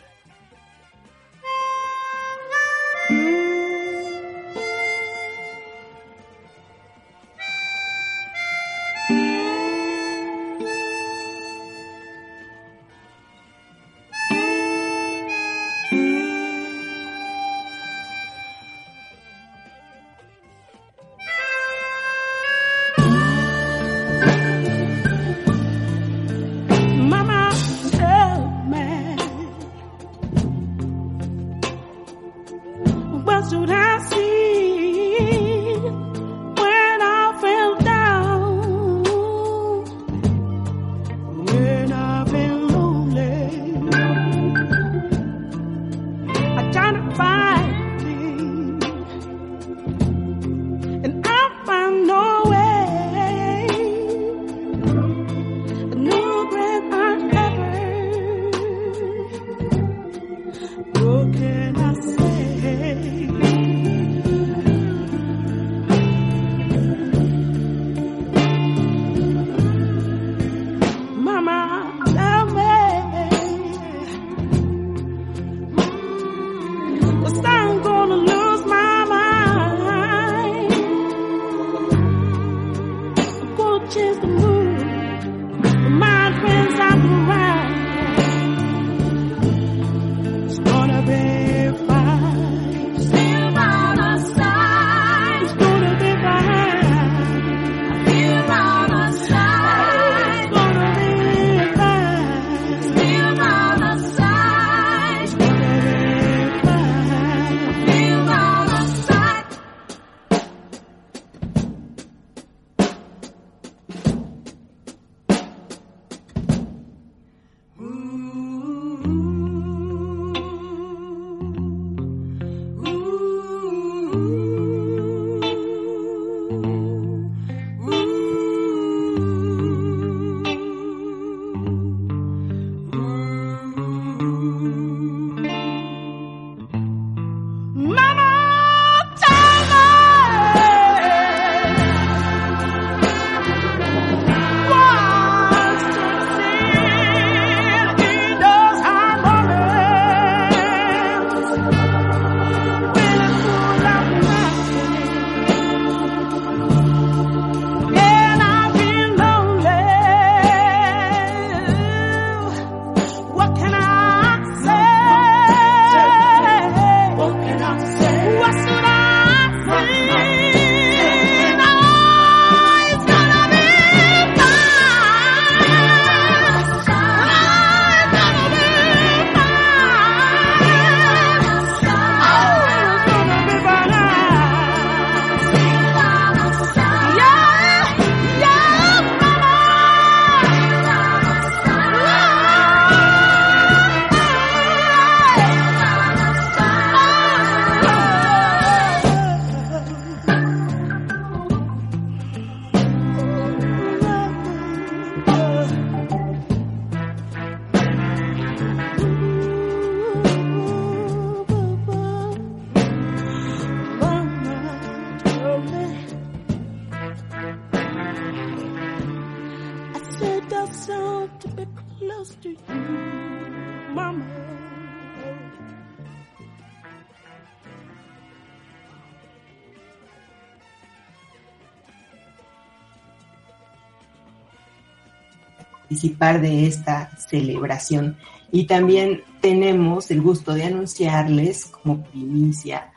De esta celebración. Y también tenemos el gusto de anunciarles como primicia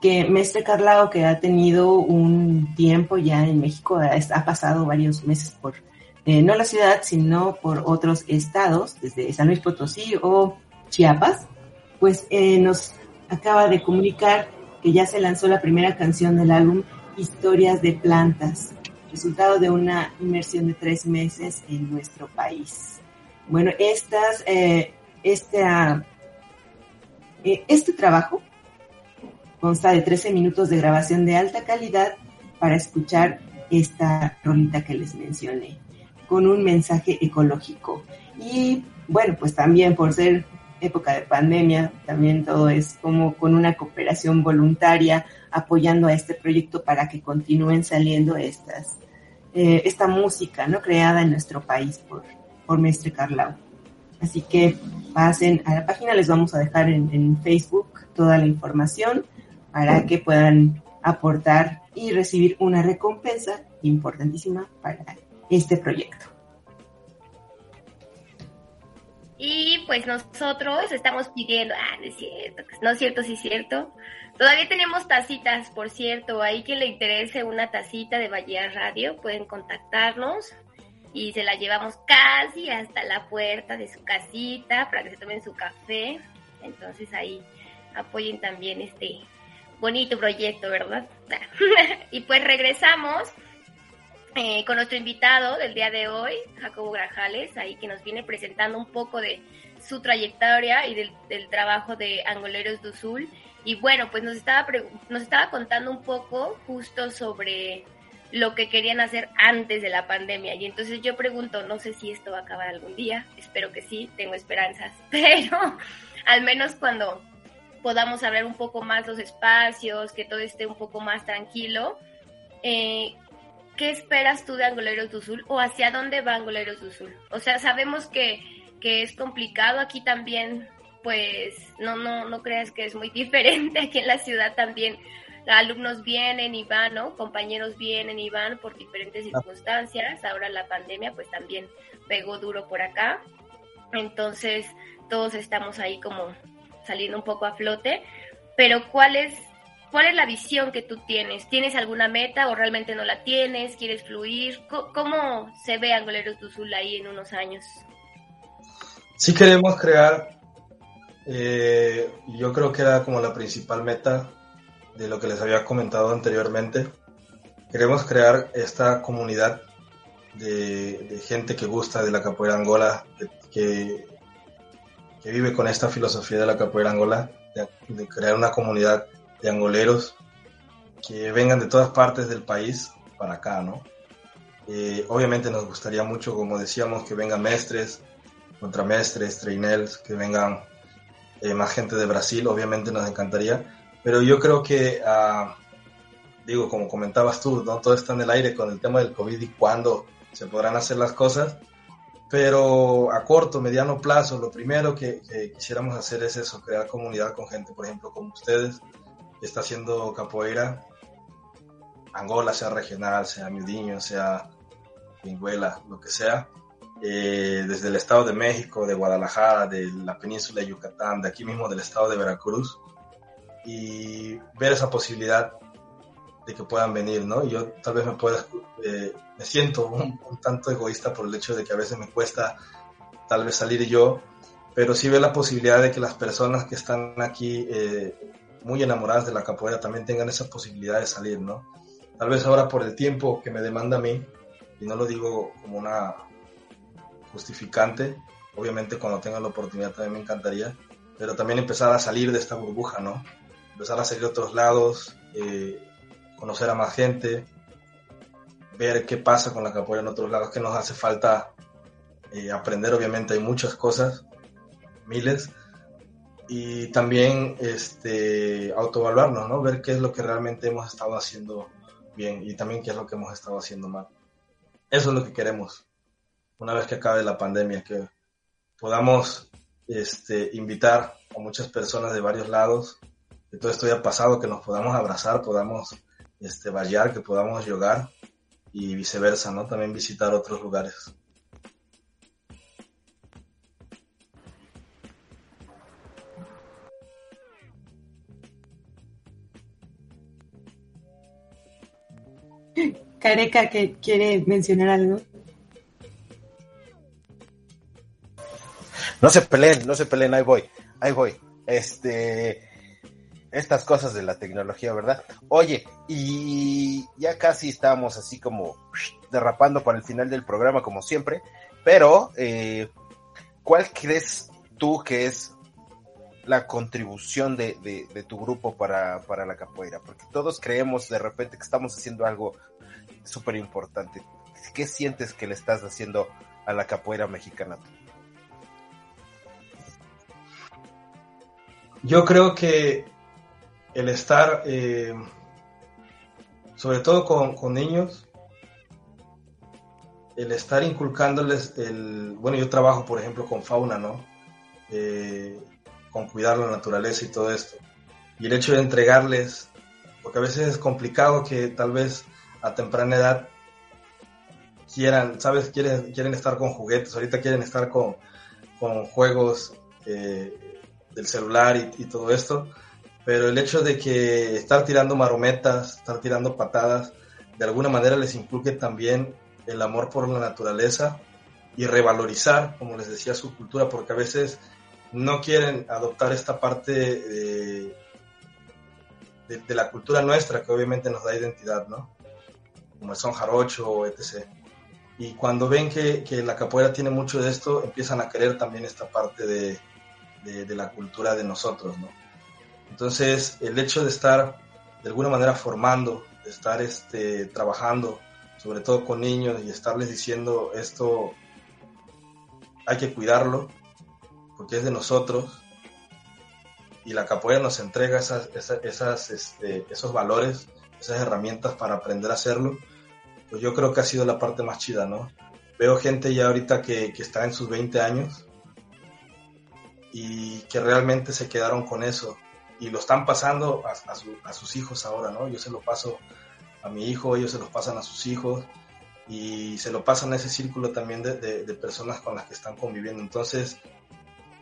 que Mestre Carlao, que ha tenido un tiempo ya en México, ha, pasado varios meses por, eh, no la ciudad, sino por otros estados, desde San Luis Potosí o Chiapas, pues eh, nos acaba de comunicar que ya se lanzó la primera canción del álbum Historias de Plantas, resultado de una inmersión de tres meses en nuestro país. Bueno, estas, eh, eh, este trabajo consta de 13 minutos de grabación de alta calidad para escuchar esta rolita que les mencioné, con un mensaje ecológico. Y bueno, pues también por ser época de pandemia, también todo es como con una cooperación voluntaria apoyando a este proyecto para que continúen saliendo estas, eh, esta música, ¿no? Creada en nuestro país por, por Mestre Carlau. Así que pasen a la página, les vamos a dejar en, en Facebook toda la información para que puedan aportar y recibir una recompensa importantísima para este proyecto. Y pues nosotros estamos pidiendo, ah, no es cierto, no es cierto, sí es cierto. Todavía tenemos tacitas, por cierto, ahí que le interese una tacita de Bahía Radio, pueden contactarnos y se la llevamos casi hasta la puerta de su casita para que se tomen su café. Entonces ahí apoyen también este bonito proyecto, ¿verdad? y pues regresamos eh, con nuestro invitado del día de hoy, Jacobo Grajales, ahí que nos viene presentando un poco de su trayectoria y del, trabajo de Angoleros do Sul. Y bueno, pues nos estaba, nos estaba contando un poco justo sobre lo que querían hacer antes de la pandemia. Y entonces yo pregunto, no sé si esto va a acabar algún día, espero que sí, tengo esperanzas, pero al menos cuando podamos abrir un poco más los espacios, que todo esté un poco más tranquilo, eh, ¿qué esperas tú de Angoleros do Sul o hacia dónde va Angoleros do Sul? O sea, sabemos que, que es complicado aquí también, pues no, no, no creas que es muy diferente aquí en la ciudad también. Alumnos vienen y van, ¿no? Compañeros vienen y van por diferentes circunstancias. Ahora la pandemia pues también pegó duro por acá. Entonces todos estamos ahí como saliendo un poco a flote. Pero ¿cuál es ¿Cuál es la visión que tú tienes? ¿Tienes alguna meta o realmente no la tienes? ¿Quieres fluir? ¿Cómo se ve Angoleros Sul ahí en unos años? Sí queremos crear, eh, yo creo que era como la principal meta de lo que les había comentado anteriormente. Queremos crear esta comunidad de, gente que gusta de la capoeira Angola, que, que vive con esta filosofía de la capoeira Angola, de crear una comunidad de angoleros que vengan de todas partes del país para acá, ¿no? Eh, obviamente nos gustaría mucho, como decíamos, que vengan mestres, contramestres, trainels, que vengan eh, más gente de Brasil, obviamente nos encantaría, pero yo creo que, ah, digo, como comentabas tú, ¿no? todo está en el aire con el tema del COVID y cuándo se podrán hacer las cosas, pero a corto, mediano plazo, lo primero que, que quisiéramos hacer es eso, crear comunidad con gente, por ejemplo, como ustedes, está haciendo capoeira, Angola, sea regional, sea Midiño, sea Pingüela, lo que sea, eh, desde el Estado de México, de Guadalajara, de la península de Yucatán, de aquí mismo del Estado de Veracruz, y ver esa posibilidad de que puedan venir, ¿no? Yo tal vez me pueda, eh, me siento un, tanto egoísta por el hecho de que a veces me cuesta tal vez salir yo, pero sí veo la posibilidad de que las personas que están aquí eh, muy enamoradas de la capoeira también tengan esa posibilidad de salir, ¿no? Tal vez ahora por el tiempo que me demanda a mí, y no lo digo como una justificante, obviamente cuando tenga la oportunidad también me encantaría, pero también empezar a salir de esta burbuja, ¿no? Empezar a salir a otros lados, eh, conocer a más gente, ver qué pasa con la capoeira en otros lados, que nos hace falta eh, aprender, obviamente hay muchas cosas, miles, y también este, autoevaluarnos, ¿no? Ver qué es lo que realmente hemos estado haciendo bien y también qué es lo que hemos estado haciendo mal. Eso es lo que queremos. Una vez que acabe la pandemia, que podamos este, invitar a muchas personas de varios lados, que todo esto haya pasado, que nos podamos abrazar, podamos este, vallar, que podamos yogar y viceversa, ¿no? También visitar otros lugares. Careca, que quiere mencionar algo. No se peleen, no se peleen, ahí voy, ahí voy. Este, estas cosas de la tecnología, ¿verdad? Oye, y ya casi estamos así como derrapando para el final del programa, como siempre, pero eh, ¿cuál crees tú que es la contribución de, tu grupo para, para, la capoeira? Porque todos creemos de repente que estamos haciendo algo súper importante. ¿Qué sientes que le estás haciendo a la capoeira mexicana? Yo creo que el estar, eh, sobre todo con, con, niños, el estar inculcándoles el, bueno, yo trabajo por ejemplo con fauna, ¿no? Eh, con cuidar la naturaleza y todo esto. Y el hecho de entregarles, porque a veces es complicado que tal vez a temprana edad quieran, ¿sabes? Quieren, quieren estar con juguetes, ahorita quieren estar con, con juegos eh, del celular y, todo esto, pero el hecho de que estar tirando marometas, estar tirando patadas, de alguna manera les inculque también el amor por la naturaleza y revalorizar, como les decía, su cultura, porque a veces no quieren adoptar esta parte de, la cultura nuestra, que obviamente nos da identidad, ¿no? como el son jarocho, etc. Y cuando ven que, la capoeira tiene mucho de esto, empiezan a querer también esta parte de, de, la cultura de nosotros, ¿no? Entonces, el hecho de estar de alguna manera formando, de estar este, trabajando, sobre todo con niños, y estarles diciendo esto hay que cuidarlo, porque es de nosotros, y la capoeira nos entrega esas, esas, esas este, esos valores, esas herramientas para aprender a hacerlo, pues yo creo que ha sido la parte más chida, ¿no? Veo gente ya ahorita que, que está en sus 20 años y que realmente se quedaron con eso y lo están pasando a, a, su, a, sus hijos ahora, ¿no? Yo se lo paso a mi hijo, ellos se los pasan a sus hijos y se lo pasan a ese círculo también de, personas con las que están conviviendo. Entonces,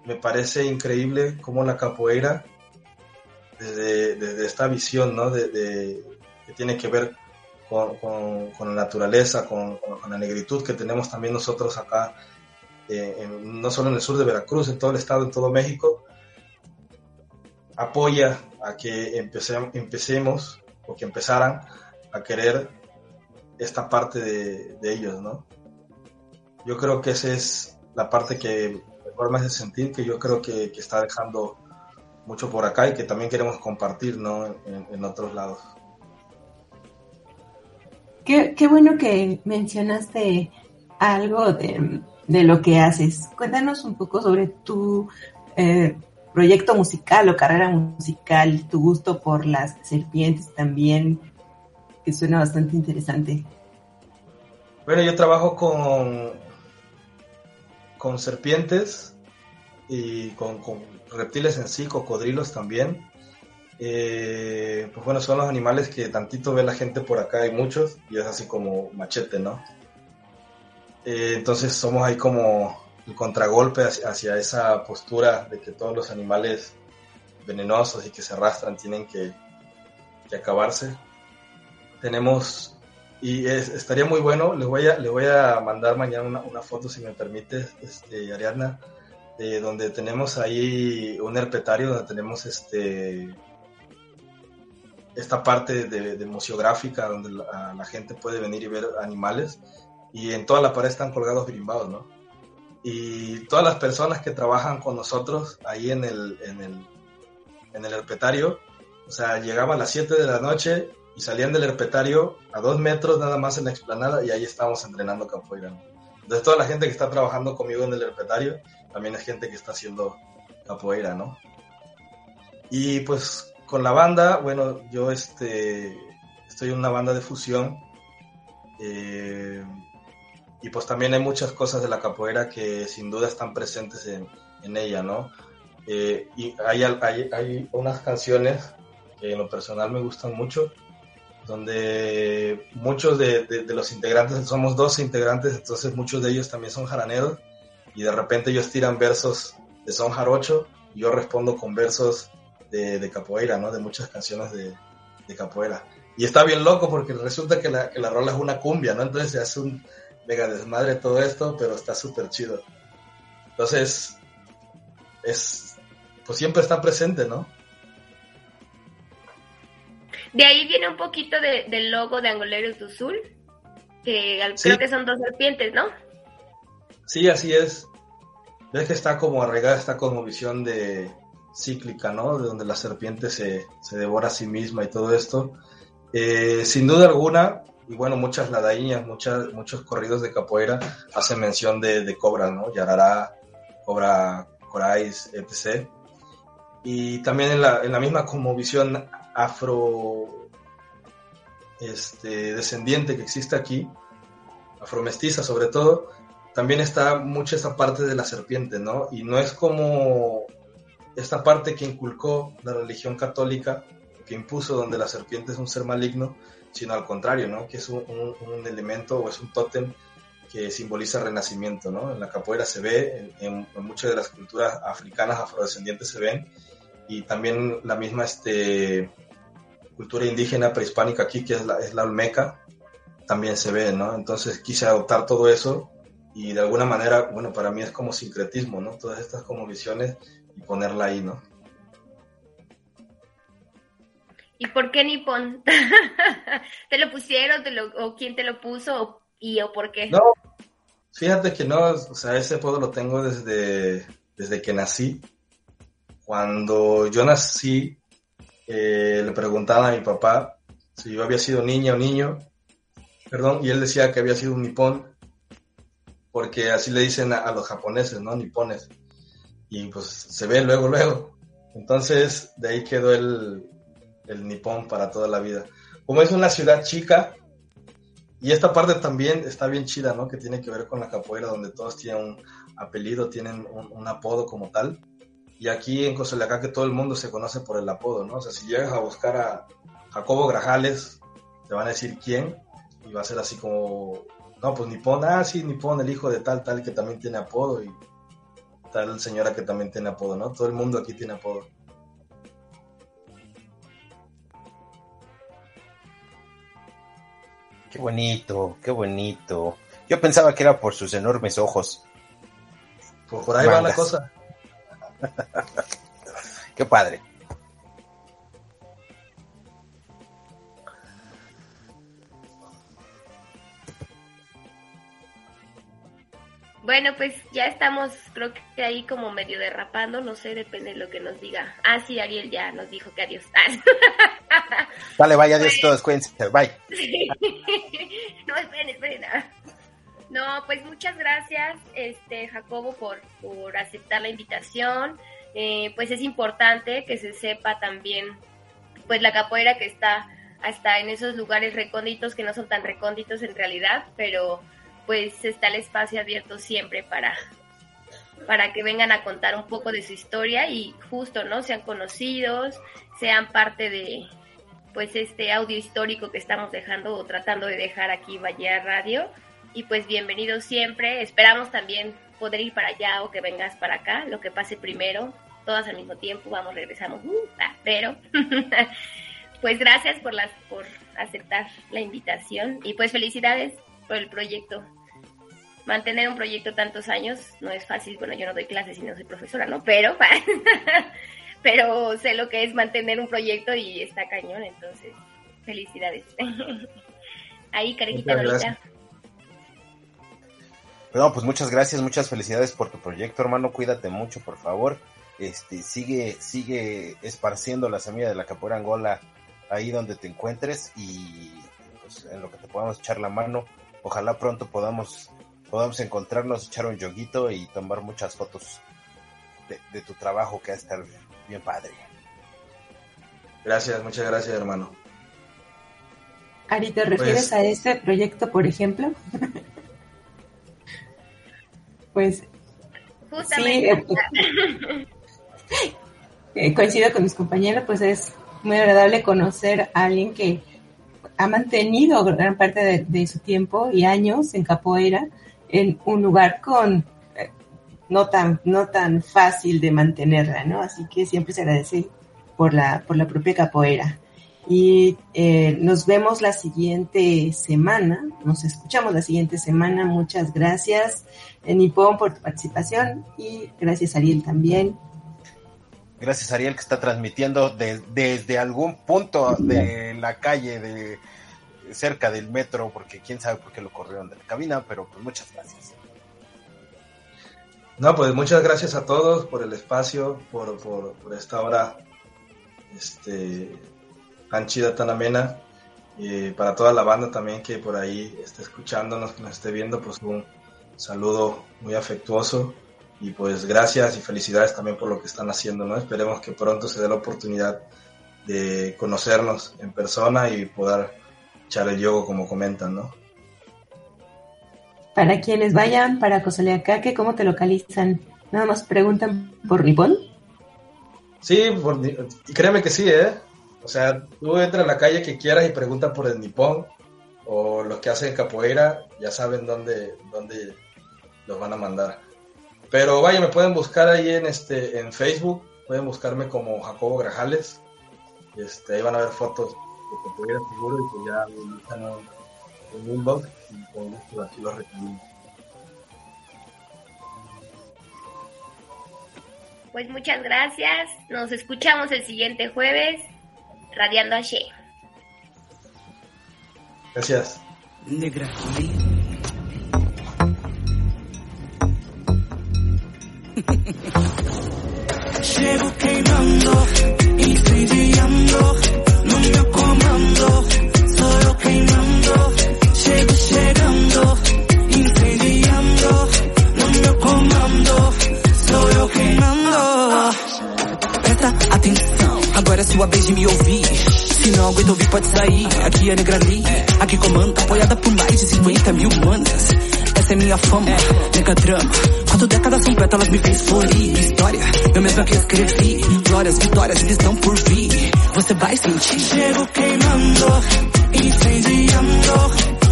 me parece increíble cómo la capoeira, desde, esta visión, ¿no? De, que tiene que ver con la naturaleza, con, con, la negritud que tenemos también nosotros acá, eh, no solo en el sur de Veracruz, en todo el estado, en todo México, apoya a que empecé, empecemos o que empezaran a querer esta parte de, ellos, ¿no? Yo creo que esa es la parte que mejor me hace sentir, que yo creo que, que está dejando mucho por acá y que también queremos compartir, ¿no? En, en otros lados. Qué, qué, bueno que mencionaste algo de, de, lo que haces. Cuéntanos un poco sobre tu eh, proyecto musical o carrera musical, tu gusto por las serpientes también, que suena bastante interesante. Bueno, yo trabajo con, con serpientes y con, con reptiles en sí, cocodrilos también. Eh, pues bueno, son los animales que tantito ve la gente por acá, hay muchos, y es así como machete, ¿no? Eh, entonces somos ahí como el contragolpe hacia, esa postura de que todos los animales venenosos y que se arrastran tienen que, que acabarse. Tenemos, y es, estaría muy bueno, les voy a, les voy a mandar mañana una, una foto, si me permite, este, Ariadna, de donde tenemos ahí un herpetario, donde tenemos este esta parte de, de museográfica donde la, la, gente puede venir y ver animales y en toda la pared están colgados birimbados, ¿no? Y todas las personas que trabajan con nosotros ahí en el, en el, en el herpetario, o sea, llegaban a las 7 de la noche y salían del herpetario a dos metros nada más en la explanada y ahí estábamos entrenando capoeira. Entonces toda la gente que está trabajando conmigo en el herpetario también es gente que está haciendo capoeira, ¿no? Y pues con la banda, bueno, yo este, estoy en una banda de fusión. Eh, y pues también hay muchas cosas de la capoeira que sin duda están presentes en, en ella, ¿no? Eh, y hay, hay, hay, unas canciones que en lo personal me gustan mucho, donde muchos de, de, los integrantes, somos 12 integrantes, entonces muchos de ellos también son jaraneros, y de repente ellos tiran versos de son jarocho, y yo respondo con versos de, de capoeira, ¿no? De muchas canciones de, capoeira. Y está bien loco porque resulta que la, que la rola es una cumbia, ¿no? Entonces se hace un mega desmadre todo esto, pero está súper chido. Entonces, es, pues siempre está presente, ¿no? De ahí viene un poquito de, del logo de Angoleros do Sul, que creo que son dos serpientes, ¿no? Sí, así es. Ves que está como arraigada esta visión de cíclica, ¿no? De donde la serpiente se, se devora a sí misma y todo esto. Eh, sin duda alguna, y bueno, muchas ladañas, muchas, muchos corridos de capoeira hacen mención de, de cobras, ¿no? Yarará, cobra corais, etc. Y también en la, en la misma como visión afro este, descendiente que existe aquí, afromestiza sobre todo, también está mucho esa parte de la serpiente, ¿no? Y no es como esta parte que inculcó la religión católica, que impuso donde la serpiente es un ser maligno, sino al contrario, ¿no? Que es un, elemento o es un tótem que simboliza renacimiento, ¿no? En la capoeira se ve, en, en, muchas de las culturas africanas afrodescendientes se ven, y también la misma este, cultura indígena prehispánica aquí, que es la, es la olmeca, también se ve, ¿no? Entonces quise adoptar todo eso y de alguna manera, bueno, para mí es como sincretismo, ¿no? Todas estas como visiones y ponerla ahí, ¿no? ¿Y por qué Nippon? ¿Te lo pusieron lo, o quién te lo puso y o por qué? No, fíjate que no, o sea, ese puedo lo tengo desde, desde que nací. Cuando yo nací, eh, le preguntaba a mi papá si yo había sido niña o niño, perdón, y él decía que había sido un nipón, porque así le dicen a, los japoneses, ¿no? Nipones. Y pues se ve luego, luego. Entonces, de ahí quedó el, el nipón para toda la vida. Como es una ciudad chica, y esta parte también está bien chida, ¿no? Que tiene que ver con la capoeira, donde todos tienen un apellido, tienen un, apodo como tal. Y aquí en que todo el mundo se conoce por el apodo, ¿no? O sea, si llegas a buscar a Jacobo Grajales, te van a decir quién, y va a ser así como, no, pues Nipón, ah, sí, Nipón, el hijo de tal, tal, que también tiene apodo, y tal señora que también tiene apodo, ¿no? Todo el mundo aquí tiene apodo. Qué bonito, qué bonito. Yo pensaba que era por sus enormes ojos. Por ahí va la cosa. Qué padre. Bueno, pues ya estamos, creo que ahí como medio derrapando, no sé, depende de lo que nos diga. Ah, sí, Ariel ya nos dijo que adiós. Vale, vaya, adiós todos, cuídense, bye. no, esperen, esperen. No, pues muchas gracias, este Jacobo, por, por aceptar la invitación. Eh, pues es importante que se sepa también, pues la capoeira que está hasta en esos lugares recónditos que no son tan recónditos en realidad, pero pues está el espacio abierto siempre para para que vengan a contar un poco de su historia y justo, ¿no? Sean conocidos, sean parte de pues este audio histórico que estamos dejando o tratando de dejar aquí Valle Radio y pues bienvenido siempre. Esperamos también poder ir para allá o que vengas para acá, lo que pase primero, todas al mismo tiempo, vamos, regresamos, uh, ah, pero pues gracias por las por aceptar la invitación y pues felicidades por el proyecto. Mantener un proyecto tantos años no es fácil, bueno, yo no doy clases y no soy profesora, ¿no? Pero pero sé lo que es mantener un proyecto y está cañón, entonces felicidades. Ahí, carita bonita. No, pues muchas gracias, muchas felicidades por tu proyecto, hermano. Cuídate mucho, por favor. Este, sigue, sigue esparciendo la semilla de la capoeira Angola ahí donde te encuentres y pues, en lo que te podamos echar la mano. Ojalá pronto podamos, podamos encontrarnos, echar un yoguito y tomar muchas fotos de, tu trabajo que va a estar bien padre. Gracias, muchas gracias, hermano. Ari, ¿te refieres pues a ese proyecto, por ejemplo? Pues Justamente. Sí, eh, coincido con mis compañeros, pues es muy agradable conocer a alguien que ha mantenido gran parte de, de su tiempo y años en capoeira en un lugar con eh, no tan no tan fácil de mantenerla, ¿no? Así que siempre se agradece por la por la propia capoeira. Y eh, nos vemos la siguiente semana, nos escuchamos la siguiente semana. Muchas gracias, eh, Nipón, por tu participación y gracias, Ariel, también. Gracias Ariel que está transmitiendo de- desde algún punto de la calle de cerca del metro, porque quién sabe por qué lo corrieron de la cabina, pero pues muchas gracias. No, pues muchas gracias a todos por el espacio, por, por, esta hora este, tan chida, tan amena. Y para toda la banda también que por ahí esté escuchándonos, que nos esté viendo, pues un saludo muy afectuoso. Y pues gracias y felicidades también por lo que están haciendo, ¿no? Esperemos que pronto se dé la oportunidad de conocernos en persona y poder echar el yogo como comentan, ¿no? Para quienes vayan para Cosoleacaque, ¿cómo te localizan? Nada más preguntan por Ripón. Sí, por- y créeme que sí, ¿eh? O sea, tú entra a la calle que quieras y pregunta por el nipón o los que hacen capoeira, ya saben dónde, dónde los van a mandar. Pero vaya, me pueden buscar ahí en este en Facebook, pueden buscarme como Jacobo Grajales. Este, ahí van a ver fotos seguro y pues ya me invitan a un- un inbox y con gusto aquí los recibimos. Pues muchas gracias. Nos escuchamos el siguiente jueves. Radiando a She. Gracias. Negra. Incendiando, chegando, incendiando, no meu comando, sou eu queimando. Presta atenção, agora é sua vez de me ouvir. Se não aguenta ouvir, pode sair. Aqui é Negra Lee, aqui comanda, apoiada por mais de 50 mil manas. Essa é minha fama, nega drama. Quatro décadas são pétalas, me fez florir. História, eu mesma que escrevi. Glórias, vitórias, eles estão por vir. Você vai sentir. Chego queimando, incendiando.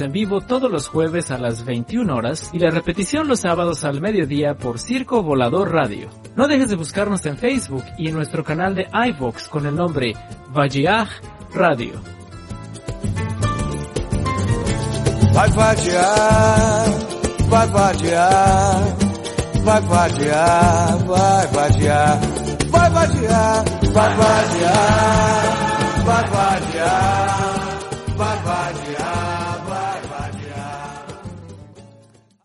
En vivo todos los jueves a las 21 horas y la repetición los sábados al mediodía por Circo Volador Radio. No dejes de buscarnos en Facebook y en nuestro canal de iVox con el nombre Vajiaj Radio. Vai vai vai vai.